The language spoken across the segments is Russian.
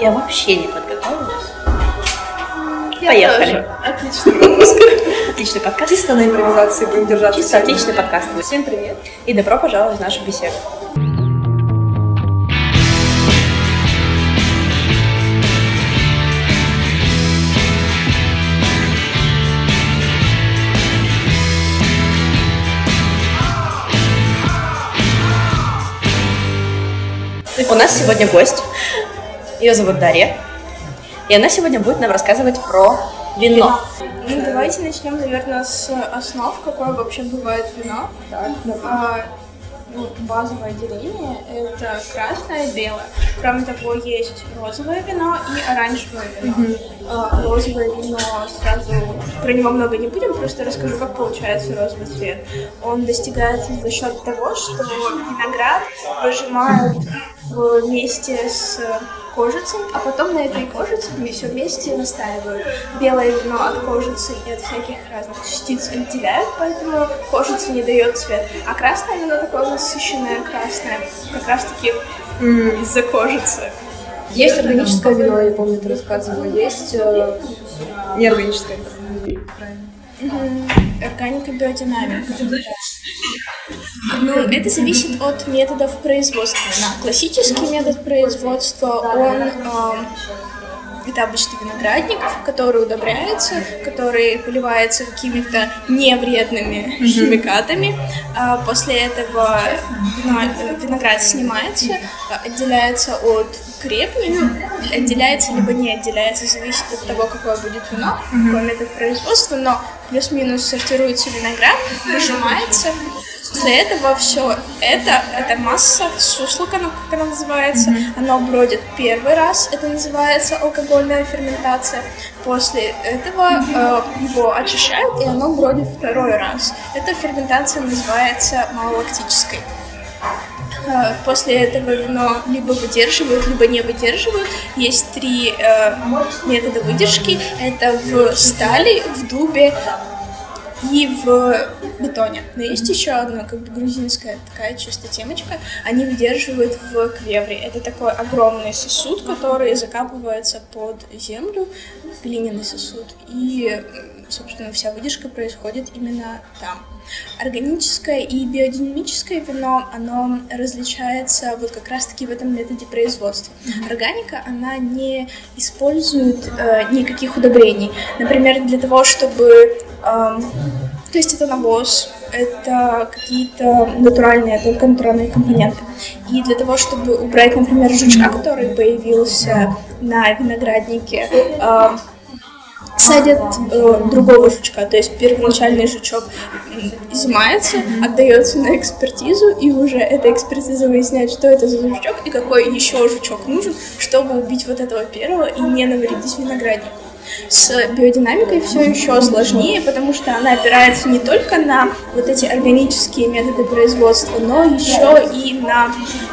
Я вообще не подготовилась. Я Поехали. тоже. Отличный выпуск. Отличный подкаст. Чисто на импровизации будем держаться. Чисто отличный подкаст. Всем привет. И добро пожаловать в нашу беседу. У нас сегодня гость. Ее зовут Дарья. И она сегодня будет нам рассказывать про вино. Ну, давайте начнем, наверное, с основ, какое вообще бывает вино. А, ну, базовое деление – это красное и белое. Кроме того, есть розовое вино и оранжевое вино. А, розовое вино сразу про него много не будем, просто расскажу, как получается розовый цвет. Он достигается за счет того, что виноград выжимают вместе с кожицей, а потом на этой кожице все вместе настаивают. Белое вино от кожицы и от всяких разных частиц отделяют, поэтому кожица не дает цвет. А красное вино такое насыщенное красное, как раз таки из-за кожицы. Есть органическое вино, я помню, ты рассказывала. Есть э, неорганическое. Органика, биодинамика. Ну, это зависит от методов производства. Классический метод производства, он эм, это обычно виноградник, который удобряется, который поливается какими-то невредными химикатами. А после этого вино- виноград снимается, отделяется от крепни, ну, отделяется либо не отделяется, зависит от того, какое будет вино, какой метод производства, но плюс-минус сортируется виноград, выжимается. После этого все это, это масса суслока, ну, как она называется, оно бродит первый раз, это называется алкогольная ферментация. После этого э, его очищают, и оно бродит второй раз. Эта ферментация называется малолактической. Э, После этого вино либо выдерживают, либо не выдерживают. Есть три э, метода выдержки. Это в стали, в дубе и в бетоне. Но есть еще одна, как бы грузинская такая чисто темочка. Они выдерживают в клевре. Это такой огромный сосуд, который закапывается под землю, глиняный сосуд. И, собственно, вся выдержка происходит именно там. Органическое и биодинамическое вино, оно различается вот как раз-таки в этом методе производства. Органика, она не использует э, никаких удобрений. Например, для того, чтобы... то есть это навоз, это какие-то натуральные, только натуральные компоненты. И для того, чтобы убрать, например, жучка, который появился на винограднике, садят э, другого жучка, то есть первоначальный жучок изымается, отдается на экспертизу, и уже эта экспертиза выясняет, что это за жучок и какой еще жучок нужен, чтобы убить вот этого первого и не навредить винограднику. С биодинамикой все еще сложнее, потому что она опирается не только на вот эти органические методы производства, но еще и на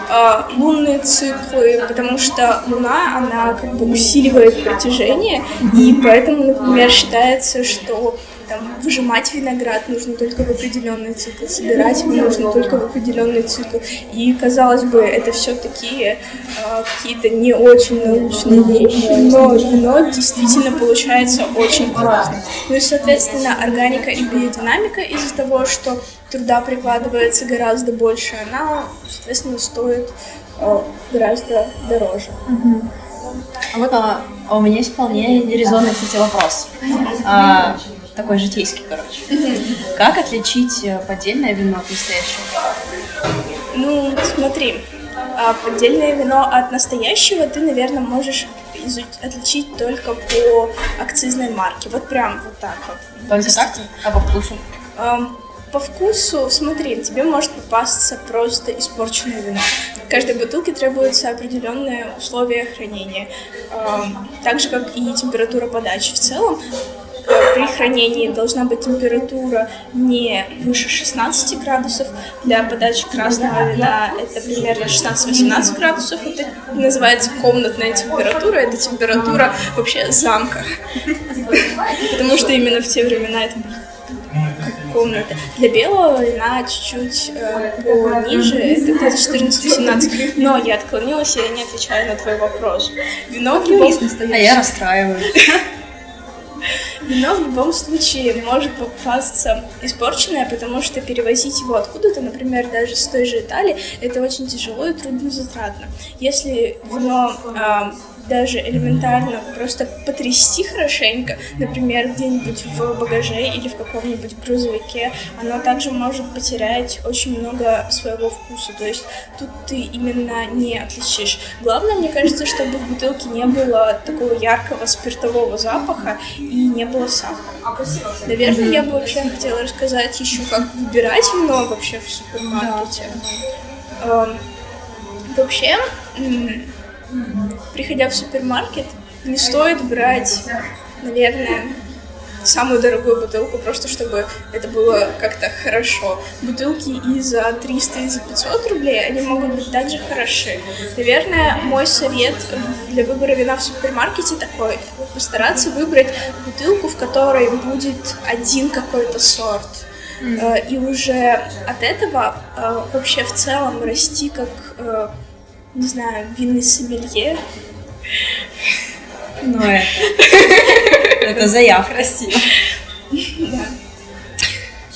э, лунные циклы, потому что Луна, она как бы усиливает притяжение, и поэтому, например, считается, что там, выжимать виноград нужно только в определенный цикл, собирать его нужно только в определенный цикл. И, казалось бы, это все такие э, какие-то не очень научные вещи, но вино действительно получается очень классно. Ну и, соответственно, органика и биодинамика из-за того, что труда прикладывается гораздо больше, она, соответственно, стоит э, гораздо дороже. А вот а, а у меня вполне резонный, кстати, вопрос. А, такой житейский, короче. Как отличить э, поддельное вино от настоящего? Ну, смотри, а поддельное вино от настоящего ты, наверное, можешь изу- отличить только по акцизной марке. Вот прям вот так вот. Только так? А по вкусу? По вкусу, смотри, тебе может попасться просто испорченное вино. В каждой бутылке требуются определенные условия хранения, так же как и температура подачи. В целом, при хранении должна быть температура не выше 16 градусов. Для подачи красного вина это примерно 16-18 градусов. Это называется комнатная температура. Это температура вообще замка. Потому что именно в те времена это комната. Для белого вина чуть-чуть э, пониже, это где-то 14-18. Но я отклонилась, и я не отвечаю на твой вопрос. Вино в любом... А я расстраиваюсь. Вино в любом случае может попасться испорченное, потому что перевозить его откуда-то, например, даже с той же Италии, это очень тяжело и трудно затратно. Если вино э, даже элементарно просто потрясти хорошенько, например, где-нибудь в багаже или в каком-нибудь грузовике, оно также может потерять очень много своего вкуса. То есть тут ты именно не отличишь. Главное, мне кажется, чтобы в бутылке не было такого яркого спиртового запаха и не было сахара. Наверное, я бы вообще хотела рассказать еще, как выбирать вино вообще в супермаркете. Да. Вообще, приходя в супермаркет, не стоит брать, наверное, самую дорогую бутылку, просто чтобы это было как-то хорошо. Бутылки и за 300, и за 500 рублей, они могут быть также хороши. Наверное, мой совет для выбора вина в супермаркете такой. Постараться выбрать бутылку, в которой будет один какой-то сорт. Mm. И уже от этого э, вообще в целом расти как э, не знаю, винный сомелье. Ну, это... Это заявка. Красиво. Да.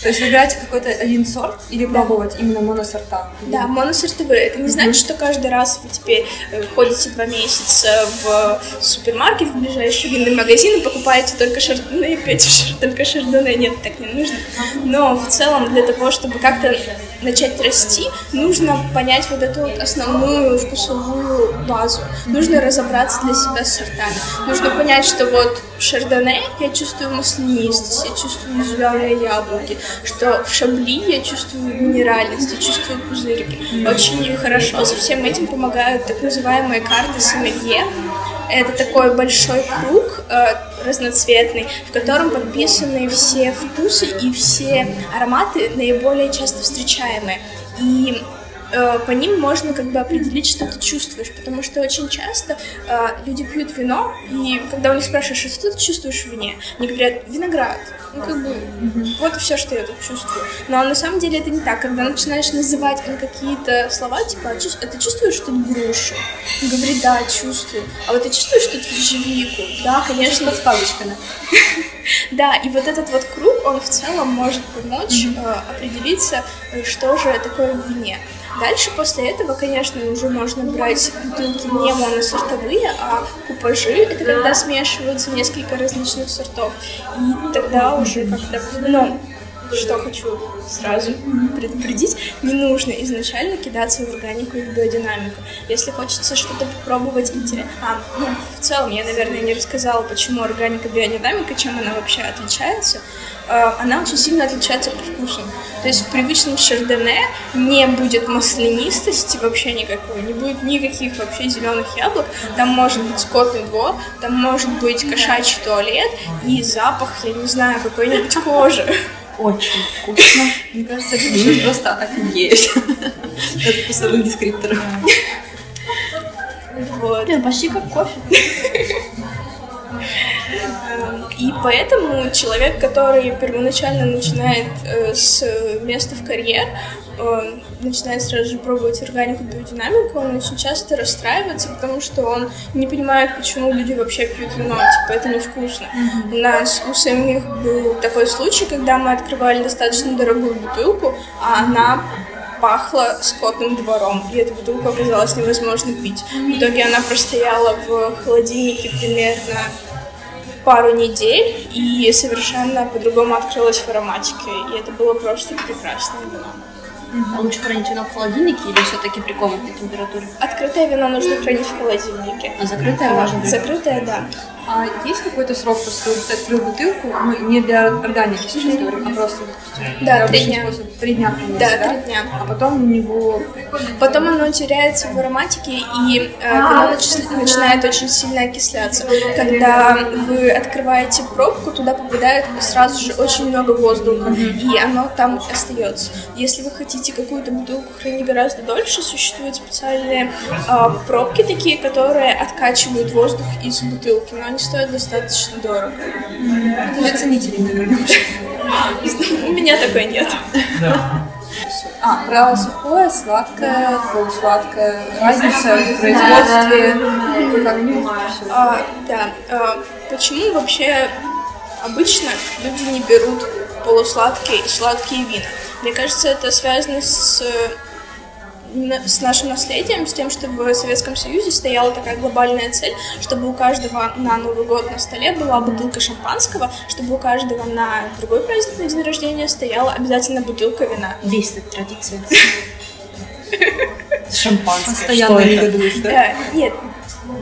То есть выбирать какой-то один сорт или да. пробовать именно моносорта? Да, моносортовые. Это не значит, что каждый раз вы теперь э, ходите два месяца в супермаркет, в ближайший винный магазин и покупаете только шардоне и пьете только шардоне. Нет, так не нужно. Но в целом для того, чтобы как-то начать расти, нужно понять вот эту вот основную вкусовую базу. Нужно разобраться для себя с сортами. Нужно понять, что вот шардоне я чувствую маслянистость, я чувствую зеленые яблоки, что в шабли я чувствую минеральность, я чувствую пузырики. Очень хорошо со всем этим помогают так называемые карты сомелье. Это такой большой круг э, разноцветный, в котором подписаны все вкусы и все ароматы наиболее часто встречаемые. И Э, по ним можно как бы определить, что ты чувствуешь, потому что очень часто э, люди пьют вино, и когда у них спрашиваешь, «А что ты чувствуешь в вине, они говорят, виноград. Ну, как бы, mm-hmm. вот все, что я тут чувствую. Но на самом деле это не так. Когда начинаешь называть какие-то слова, типа, а, а ты чувствуешь тут грушу? Он говорит, да, чувствую. А вот ты чувствуешь тут ежевику? Да, конечно. С палочками. Да, и вот этот вот круг, он в целом может помочь э, определиться, э, что же такое в вине. Дальше после этого, конечно, уже можно брать бутылки не моносортовые, а купажи. Это когда смешиваются несколько различных сортов. И тогда уже как-то, ну, что хочу сразу предупредить, не нужно изначально кидаться в органику и в биодинамику. Если хочется что-то попробовать интересно... А, ну, в целом, я, наверное, не рассказала, почему органика и биодинамика, чем она вообще отличается. А, она очень сильно отличается по вкусу. То есть в привычном шардоне не будет маслянистости вообще никакой, не будет никаких вообще зеленых яблок. Там может быть скотный двор, там может быть кошачий туалет и запах, я не знаю, какой-нибудь кожи. Очень вкусно. Мне кажется, ты сейчас просто офигеешь от вкусовых дескрипторов. Вот. Ну, почти как кофе. И поэтому человек, который первоначально начинает э, с места в карьер, э, начинает сразу же пробовать органику, биодинамику, он очень часто расстраивается, потому что он не понимает, почему люди вообще пьют вино, типа это невкусно. Mm-hmm. У нас у самих был такой случай, когда мы открывали достаточно дорогую бутылку, а она пахла скотным двором, и эту бутылку оказалось невозможно пить. В итоге она простояла в холодильнике примерно пару недель и совершенно по-другому открылась в ароматике. И это было просто прекрасное вино. А лучше хранить вино в холодильнике или все-таки при комнатной температуре? Открытое вино нужно хранить в холодильнике. А закрытое можно? Закрытое, да. А есть какой-то срок, что ты открыл бутылку, ну, не для органики сейчас говорим, а просто, да, три дня. Способ, три дня хранится, да, да? три дня. А потом у него... Потом оно теряется в ароматике, и э, вино нач- начинает очень сильно окисляться. Когда вы открываете пробку, туда попадает сразу же очень много воздуха, и оно там остается. Если вы хотите какую-то бутылку хранить гораздо дольше, существуют специальные э, пробки такие, которые откачивают воздух из бутылки, но они стоят достаточно дорого. Для ценителей, наверное. У меня такой нет. А, про сухое, сладкое, полусладкое, разница в производстве, как-нибудь всё. А, да. а, почему вообще обычно люди не берут полусладкие и сладкие вина? Мне кажется, это связано с на- с нашим наследием, с тем, что в Советском Союзе стояла такая глобальная цель, чтобы у каждого на Новый год на столе была бутылка шампанского, чтобы у каждого на другой праздник на день рождения стояла обязательно бутылка вина. Бесит эта традиция. Шампанское. Постоянно что это? негодуешь, да? Э, нет,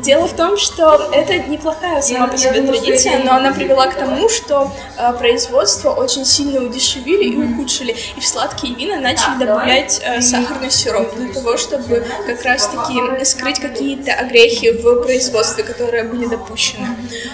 дело в том, что это неплохая сама по себе традиция, но она привела к тому, что э, производство очень сильно удешевили и ухудшили, и в сладкие вина начали добавлять э, сахарный сироп для того, чтобы как раз-таки скрыть какие-то огрехи в производстве, которые были допущены.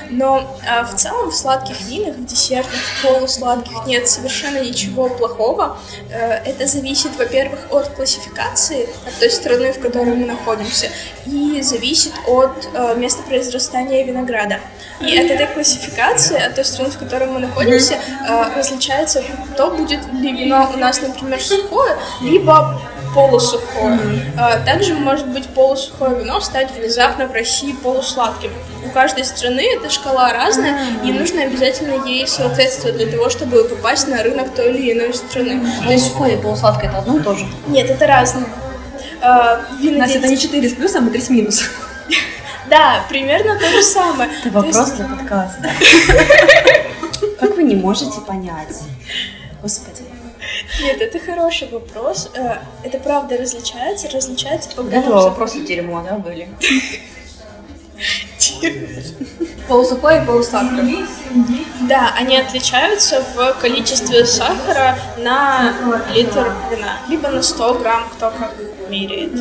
Но э, в целом в сладких винах, в десертах, в полусладких нет совершенно ничего плохого. Это зависит, во-первых, от классификации, от той страны, в которой мы находимся, и зависит от э, места произрастания винограда. И от этой классификации, от той страны, в которой мы находимся, э, различается, то будет ли вино у нас, например, сухое, либо полусухое. А Также может быть полусухое вино стать внезапно в России полусладким. У каждой страны эта шкала разная, и нужно обязательно ей соответствовать для того, чтобы попасть на рынок той или иной страны. То есть сухое и полусладкое это одно и то же. Нет, это разное. А, винодельцы- Настя, это не 4 с плюсом, а 3 с минусом. Да, примерно то же самое. Это вопрос для подкаста. Как вы не можете понять? Господи. Нет, это хороший вопрос. Э, Это правда различается, различается по До этого за- вопросы дерьмо, да, были? Полусухое и полусладкое. Да, они отличаются в количестве сахара на литр вина, либо на 100 грамм, кто как меряет.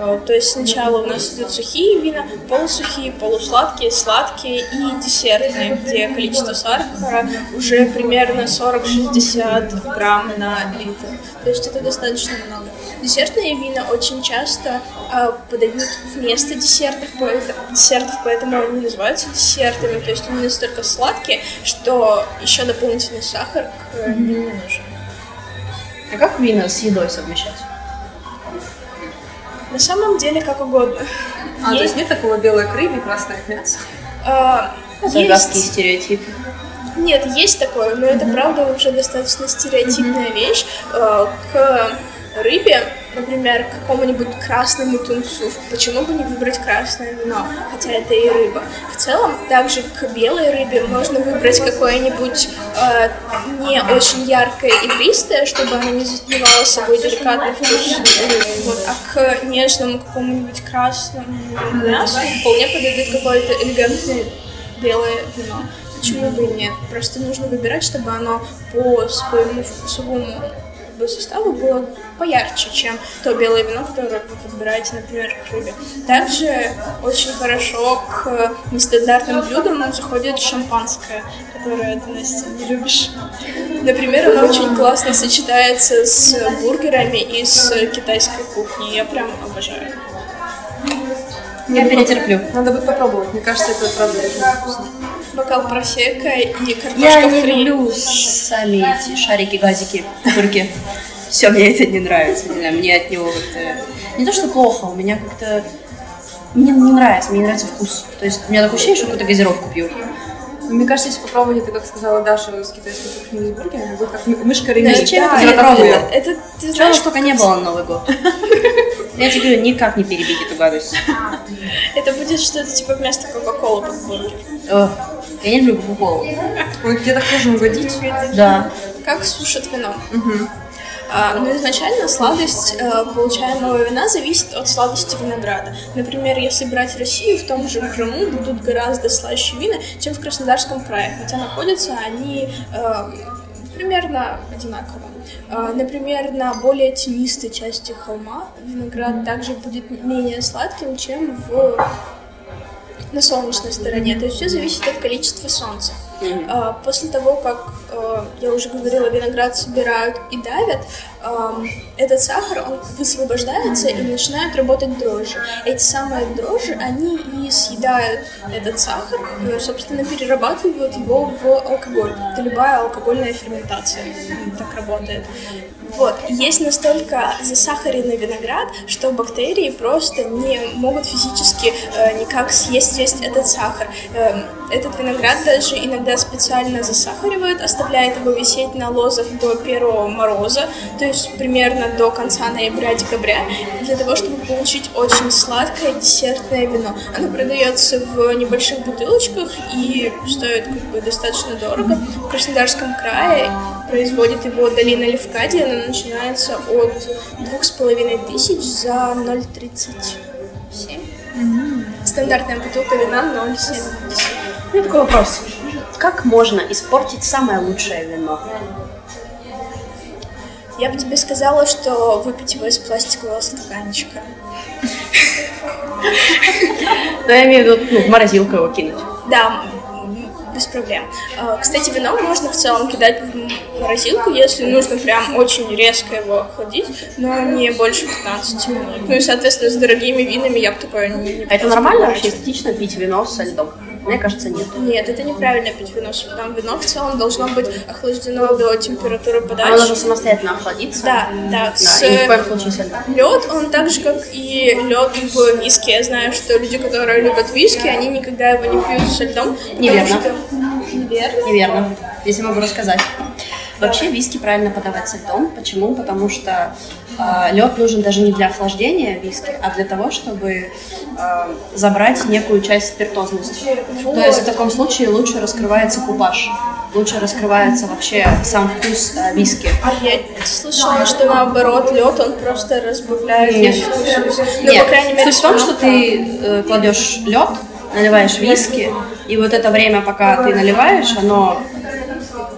Э, То есть сначала у нас идут сухие вина, полусухие, полусладкие, сладкие и десертные, где количество сахара уже примерно 40-60 грамм на литр. То есть это достаточно много. Десертные вина очень часто э, подают вместо десертов, поэт- десертов, поэтому они называются десертами. То есть они настолько сладкие, что еще дополнительный сахар к э, ним не нужен. А как вина с едой совмещать? На самом деле как угодно. А, то есть Есть, нет такого белое к рыбе, красное к мясу? э, Заргасские есть- стереотипы. Нет, есть такое, но это правда уже достаточно стереотипная вещь. Э, К рыбе, например, к какому-нибудь красному тунцу, почему бы не выбрать красное вино, хотя это и рыба. В целом, также к белой рыбе можно выбрать какое-нибудь э, не очень яркое игристое, чтобы оно не затмевало собой деликатный вкус. Вот. А к нежному какому-нибудь красному мясу вполне подойдет какое-то элегантное белое вино. Почему бы и нет? Просто нужно выбирать, чтобы оно по своему вкусовому бы, составу было поярче, чем то белое вино, которое вы подбираете, например, к рыбе. Также очень хорошо к нестандартным блюдам заходит шампанское, которое ты, Настя, не любишь. Например, оно очень классно сочетается с бургерами и с китайской кухней. Я прям обожаю. Я перетерплю. Надо будет попробовать. Мне кажется, это правда очень вкусно. Бокал просека и картошка Я не фри. люблю сами эти шарики, газики, кубырки. Все, мне это не нравится. Не знаю, мне от него как-то... Не то, что плохо, у меня как-то... Мне не нравится, мне не нравится вкус. То есть у меня такое ощущение, что какую-то газировку пью. Но Мне кажется, если попробовать это, как сказала Даша, с китайской кухни с бургерами, будет как мы- мышка Да, Реми. зачем да, это это, это, это, ты Чего знаешь, только не было на Новый год. Я тебе говорю, никак не перебить эту гадость. это будет что-то типа вместо Кока-Колы под бургер. Ох, Я не люблю кока Он где так можно угодить. Да. Как сушат вино. А, но изначально сладость э, получаемого вина зависит от сладости винограда. Например, если брать Россию, в том же Крыму будут гораздо слаще вина, чем в Краснодарском крае, хотя находятся они э, примерно одинаково. А, Например, на более тенистой части холма виноград также будет менее сладким, чем в на солнечной стороне. То есть все зависит от количества солнца. А, После того, как, э, я уже говорила, виноград собирают и давят, этот сахар, он высвобождается и начинают работать дрожжи. Эти самые дрожжи, они и съедают этот сахар, э, собственно, перерабатывают его в алкоголь. Это любая алкогольная ферментация так работает. Вот, есть настолько засахаренный виноград, что бактерии просто не могут физически э, никак съесть весь этот сахар. Эм, этот виноград даже иногда специально засахаривают, оставляют его висеть на лозах до первого мороза, то есть примерно до конца ноября-декабря, для того, чтобы получить очень сладкое десертное вино. Оно продается в небольших бутылочках и стоит как бы достаточно дорого. В Краснодарском крае производит его долина Левкадия, она начинается от двух с половиной тысяч за 0,37. Стандартная бутылка вина 0,70. У меня такой вопрос. Как можно испортить самое лучшее вино? Я бы тебе сказала, что выпить его из пластикового стаканчика. Ну, я имею в виду, ну, в морозилку его кинуть. Да, без проблем. А, Кстати, вино можно в целом кидать в морозилку, если нужно прям очень резко его охладить, но не больше 15 минут. Ну и, соответственно, с дорогими винами я бы такое не, А это нормально вообще эстетично пить вино со льдом? Мне кажется, нет. Нет, это неправильно пить вино с льдом. Вино в целом должно быть охлаждено до температуры Оно подачи. должно самостоятельно охладиться. Да, да. С, Да, и ни в коем случае со льдом. Лед, он так же, как и лед в виске. Я знаю, что люди, которые любят виски, они никогда его не пьют со льдом. Неверно. что- Неверно? Неверно. Здесь я могу рассказать. Вообще виски правильно подавать со льдом. Почему? Потому что лед нужен даже не для охлаждения виски, а для того, чтобы э, забрать некую часть спиртозности. То есть в таком случае лучше раскрывается купаж, лучше раскрывается вообще сам вкус э, виски. А я слышала, что наоборот, лед он просто разбавляет Нет. вкус. Ну, Нет, по крайней мере, суть в том, что ты э, кладешь лед, наливаешь виски, и вот это время, пока ты наливаешь, оно,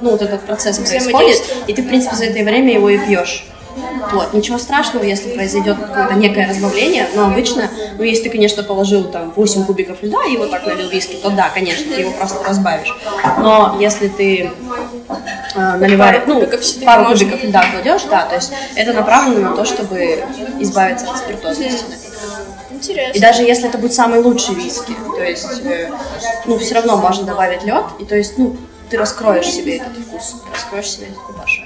ну, вот этот процесс происходит, и ты, в принципе, за это время его и пьешь. Вот, ничего страшного, если произойдет какое-то некое разбавление, но обычно, ну, если ты, конечно, положил там 8 кубиков льда и вот так налил виски, то да, конечно, ты его просто разбавишь. Но если ты э, наливаешь, ну, пару кубиков льда кладешь, да, то есть это направлено на то, чтобы избавиться от спиртозности. Интересно. И даже если это будет самый лучший виски, то есть, э, ну, все равно можно добавить лед, и то есть, ну, ты раскроешь себе этот вкус, раскроешь себе этот кубаш.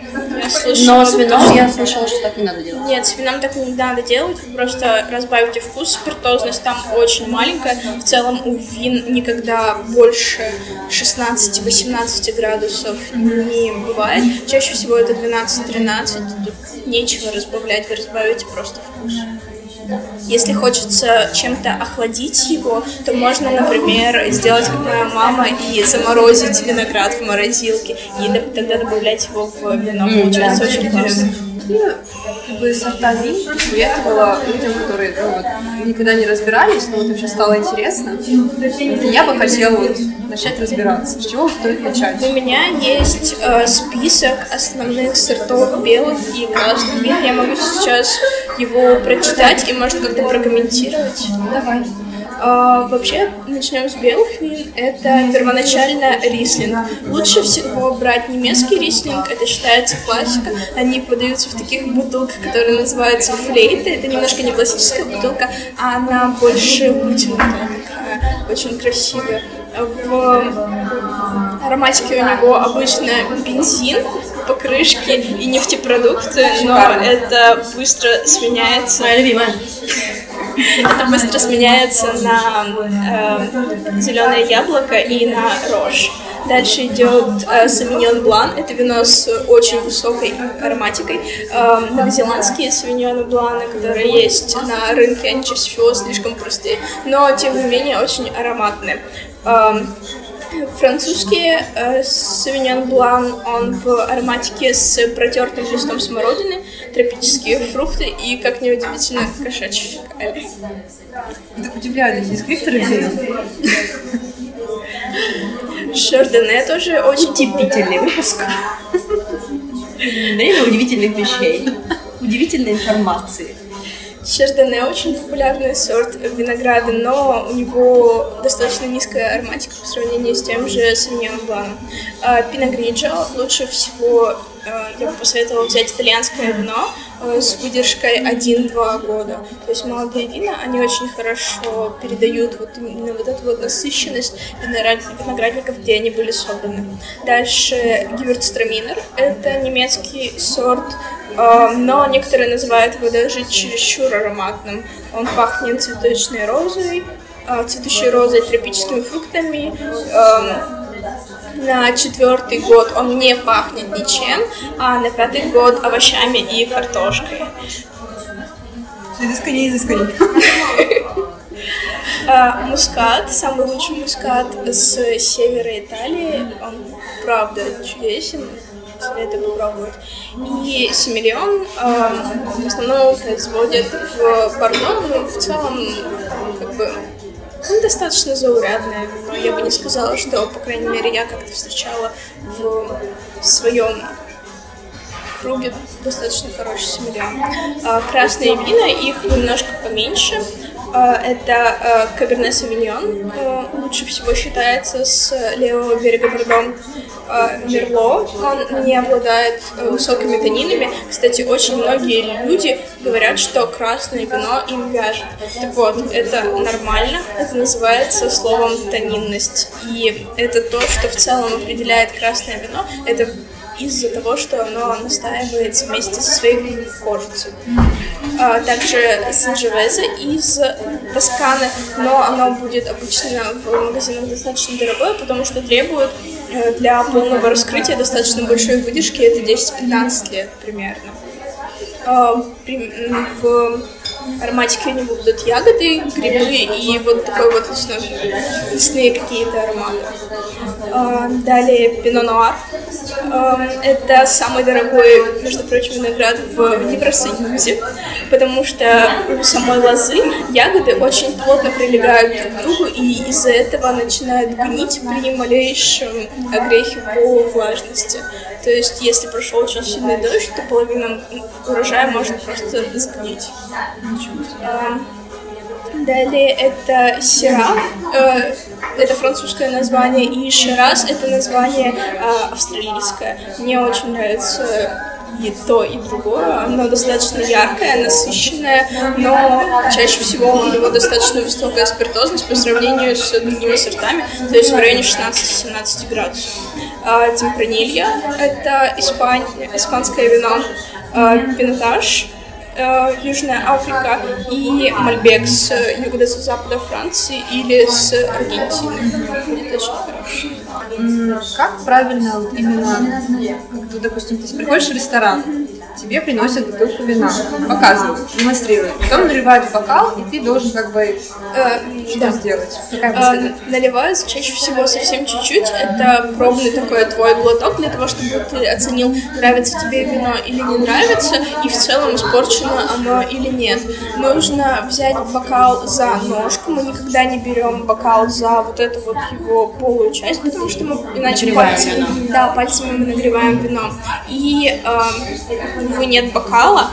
Слышала, Но с вином я слышала, что так не надо делать. Нет, с вином так не надо делать, вы просто разбавите вкус, спиртозность там очень маленькая. В целом у вин никогда больше 16-18 градусов не бывает. Чаще всего это 12-13, тут нечего разбавлять, вы разбавите просто вкус. Если хочется чем-то охладить его, то можно, например, сделать как моя мама и заморозить виноград в морозилке и тогда добавлять его в вино. Получается очень классно. Какие как бы, сорта вин ты советовала людям, которые ну, вот, никогда не разбирались, но вот им сейчас стало интересно? И я бы хотела вот, начать разбираться. С чего стоит начать? У меня есть э, список основных сортов белых и красных вин. Я могу сейчас его прочитать и, может, как-то прокомментировать. Давай. А, вообще, начнем с белых вин. Это первоначально рислинг. Лучше всего брать немецкий рислинг, это считается классика. Они подаются в таких бутылках, которые называются флейты. Это немножко не классическая бутылка, а она больше вытянутая такая, очень красивая. В ароматике у него обычно бензин, покрышки и нефтепродукты, но это быстро сменяется. Моя любимая. Это быстро сменяется на зеленое яблоко и на рожь. Дальше идет э, савиньон блан. Это вино с очень высокой ароматикой. Э, новозеландские савиньоны блана, которые есть на рынке, они чаще всего слишком простые, но тем не менее очень ароматные. Эм, Французский э, савиньон блан, он в ароматике с протертым листом смородины, тропические фрукты и, как неудивительно, кошачьи фекалии. Так удивляюсь, из каких-то регионов? Шардоне тоже очень Удивительный выпуск. Время удивительных вещей. Удивительной информации. Шардоне очень популярный сорт винограда, но у него достаточно низкая ароматика по сравнению с тем же Савиньон Бланом. Пиногриджо лучше всего я бы посоветовала взять итальянское вино э, с выдержкой 1-2 года. То есть молодые вина, они очень хорошо передают вот именно вот эту вот насыщенность виноградников, где они были собраны. Дальше Гивертстраминер. Это немецкий сорт, э, но некоторые называют его даже чересчур ароматным. Он пахнет цветочной розой, цветущей розой, тропическими фруктами, эм, на четвертый год он не пахнет ничем, а на пятый год овощами и картошкой. Изысканнее, изысканнее. А, мускат, самый лучший мускат с севера Италии, он правда чудесен, советую попробовать. И семиллион в основном производят в Бордо, но в целом как бы ну, достаточно заурядное вино. Я бы не сказала, что, по крайней мере, я как-то встречала в своем круге достаточно хороший семиллион. А, красные вина, их немножко поменьше. А, это Каберне Савиньон, лучше всего считается с левого берега Бордо. Мерло, он не обладает э, высокими тонинами. Кстати, очень многие люди говорят, что красное вино им вяжет. Так вот, это нормально, это называется словом тонинность. И это то, что в целом определяет красное вино. Это из-за того, что оно настаивается вместе со своей кожицей. А, также Санджевеза из Тосканы, но оно будет обычно в магазинах достаточно дорогое, потому что требует э, для полного раскрытия достаточно большой выдержки, это 10-15 лет примерно. А, в ароматике у него будут ягоды, грибы и вот такой вот лесной, лесные какие-то ароматы. А, далее пино нуар. Это самый дорогой, между прочим, виноград в Евросоюзе, потому что у самой лозы ягоды очень плотно прилегают друг к другу, и из-за этого начинают гнить при малейшем огрехе по влажности. То есть, если прошел очень сильный дождь, то половина урожая может просто сгнить. Далее это Сера, э, это французское название, и Шираз это название э, австралийское. Мне очень нравится и то, и другое. Оно достаточно яркое, насыщенное, но чаще всего у него достаточно высокая спиртозность по сравнению с другими сортами, то есть в районе 16-17 градусов. А, Темпранилья — это испань... испанское вино. А, Пинотаж э, Южная Африка и Мальбек с юго-запада Франции или с Аргентины. Будет очень хороший. Как правильно именно, как, допустим, ты приходишь в ресторан, тебе приносят бутылку вина, показывают, демонстрируют. Потом наливают в бокал, и ты должен как бы э, что да. сделать? Какая э, наливают чаще всего совсем чуть-чуть. Это пробный такой твой глоток для того, чтобы ты оценил, нравится тебе вино или не нравится, и в целом испорчено оно или нет. Нужно взять бокал за ножку. Мы никогда не берем бокал за вот эту вот его полую часть, потому что мы иначе пальцами, да, пальцами мы нагреваем вино. И э, него нет бокала,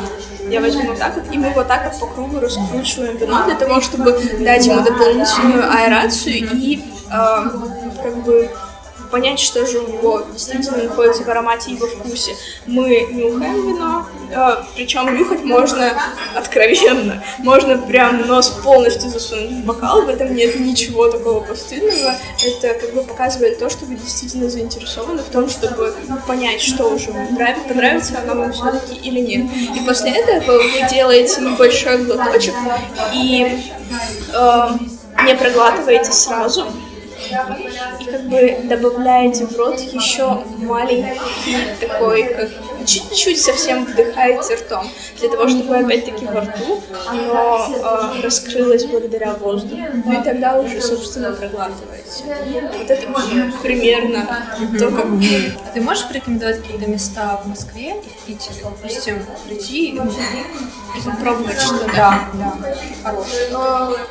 я возьму вот так вот, и мы вот так вот по кругу раскручиваем вино для того, чтобы дать ему дополнительную аэрацию и э, как бы понять, что же у него действительно находится в аромате и во вкусе. Мы нюхаем вино, э, причем нюхать можно откровенно. Можно прям нос полностью засунуть в бокал, в этом нет ничего такого постыдного. Это как бы показывает то, что вы действительно заинтересованы в том, чтобы понять, что уже вам нравится, понравится оно вам все-таки или нет. И после этого вы делаете небольшой глоточек и э, не проглатываете сразу, и как бы добавляете в рот еще маленький такой, как чуть-чуть совсем вдыхаете ртом, для того, чтобы опять-таки во рту оно э, раскрылось благодаря воздуху. Ну и тогда уже, собственно, проглатываете. Вот это примерно то, как... А ты можешь порекомендовать какие-то места в Москве и в Питере, допустим, прийти и попробовать что-то? Да, да, хорошее.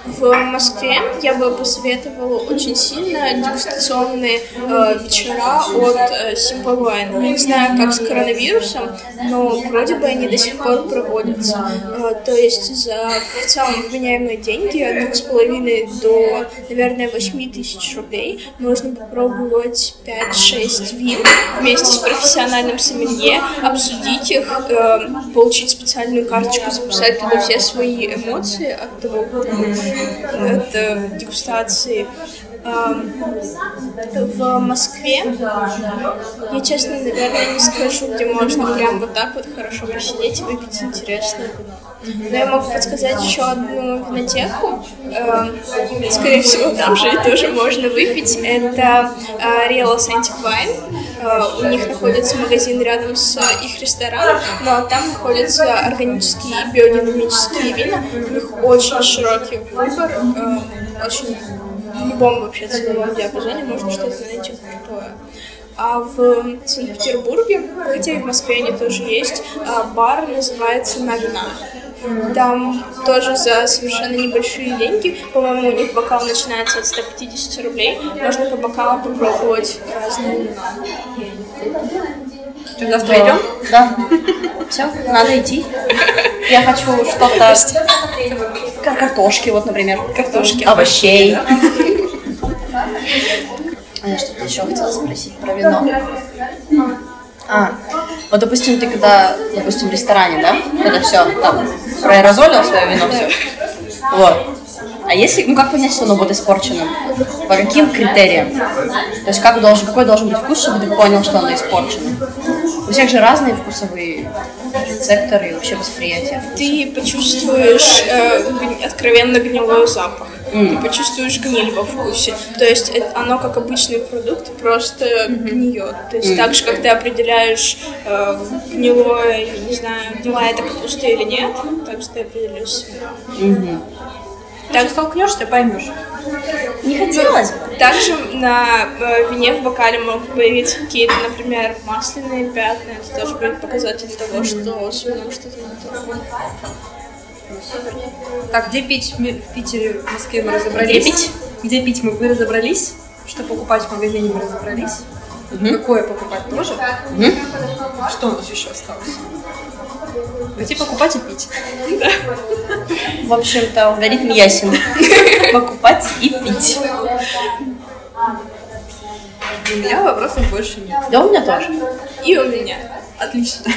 В Москве я бы посоветовала очень сильно дегустационные э, вечера от э, Simple Wine. Не знаю, как с коронавирусом, коронавирусом, но вроде бы они до сих пор проводятся. А, то есть за в целом вменяемые деньги от двух с половиной до, наверное, восьми тысяч рублей можно попробовать 5-6 вин вместе с профессиональным сомелье, обсудить их, э, получить специальную карточку, записать туда все свои эмоции от того, от дегустации. Эм, в Москве, я честно, наверное, не скажу, где можно прям вот так вот хорошо посидеть и выпить интересное вино. Но я могу подсказать еще одну винотеку. Эм, скорее всего, там же и тоже можно выпить. Это э, Real Authentic Wine. Э, у них находится магазин рядом с их рестораном, но там находятся органические и биодинамические вина. У них очень широкий выбор, э, очень любом вообще ценовом диапазоне можно что-то найти крутое. А в Санкт-Петербурге, хотя и в Москве они тоже есть, а, бар называется «На Там тоже за совершенно небольшие деньги, по-моему, у них бокал начинается от 150 рублей, можно по бокалу попробовать разные вина. Что, завтра идем? Да. Все, надо идти. Я хочу что-то... Картошки, вот, например. Картошки. Овощей. А я что-то еще хотела спросить про вино. А, вот, допустим, ты когда, допустим, в ресторане, да, когда все, там, проаэрозолил свое вино, все, вот, а если, ну как понять, что оно будет испорченным? По каким критериям? То есть как должен, какой должен быть вкус, чтобы ты понял, что оно испорчено? У всех же разные вкусовые рецепторы и вообще восприятие. Ты почувствуешь э, откровенно гнилой запах. Mm. Ты почувствуешь гниль во вкусе. То есть это, оно как обычный продукт, просто mm-hmm. гниет. То есть mm. так же, как ты определяешь э, гнилое, не знаю, гнилая это капуста или нет, так же ты определяешь. Mm-hmm. Так столкнешься, поймешь. Не хотелось. Также на э, вине в бокале могут появиться какие-то, например, масляные пятна. Это тоже будет показатель того, что с вином что-то не то. Так, где пить в Питере, в Москве мы разобрались? Где пить? Где пить мы, мы разобрались. Что покупать в магазине мы разобрались. Угу. Какое покупать тоже. Угу. Что у нас еще осталось? Пойти покупать и пить. В общем-то, алгоритм ясен. Покупать и пить. У меня вопросов больше нет. Да, у меня тоже. И у меня. Отлично.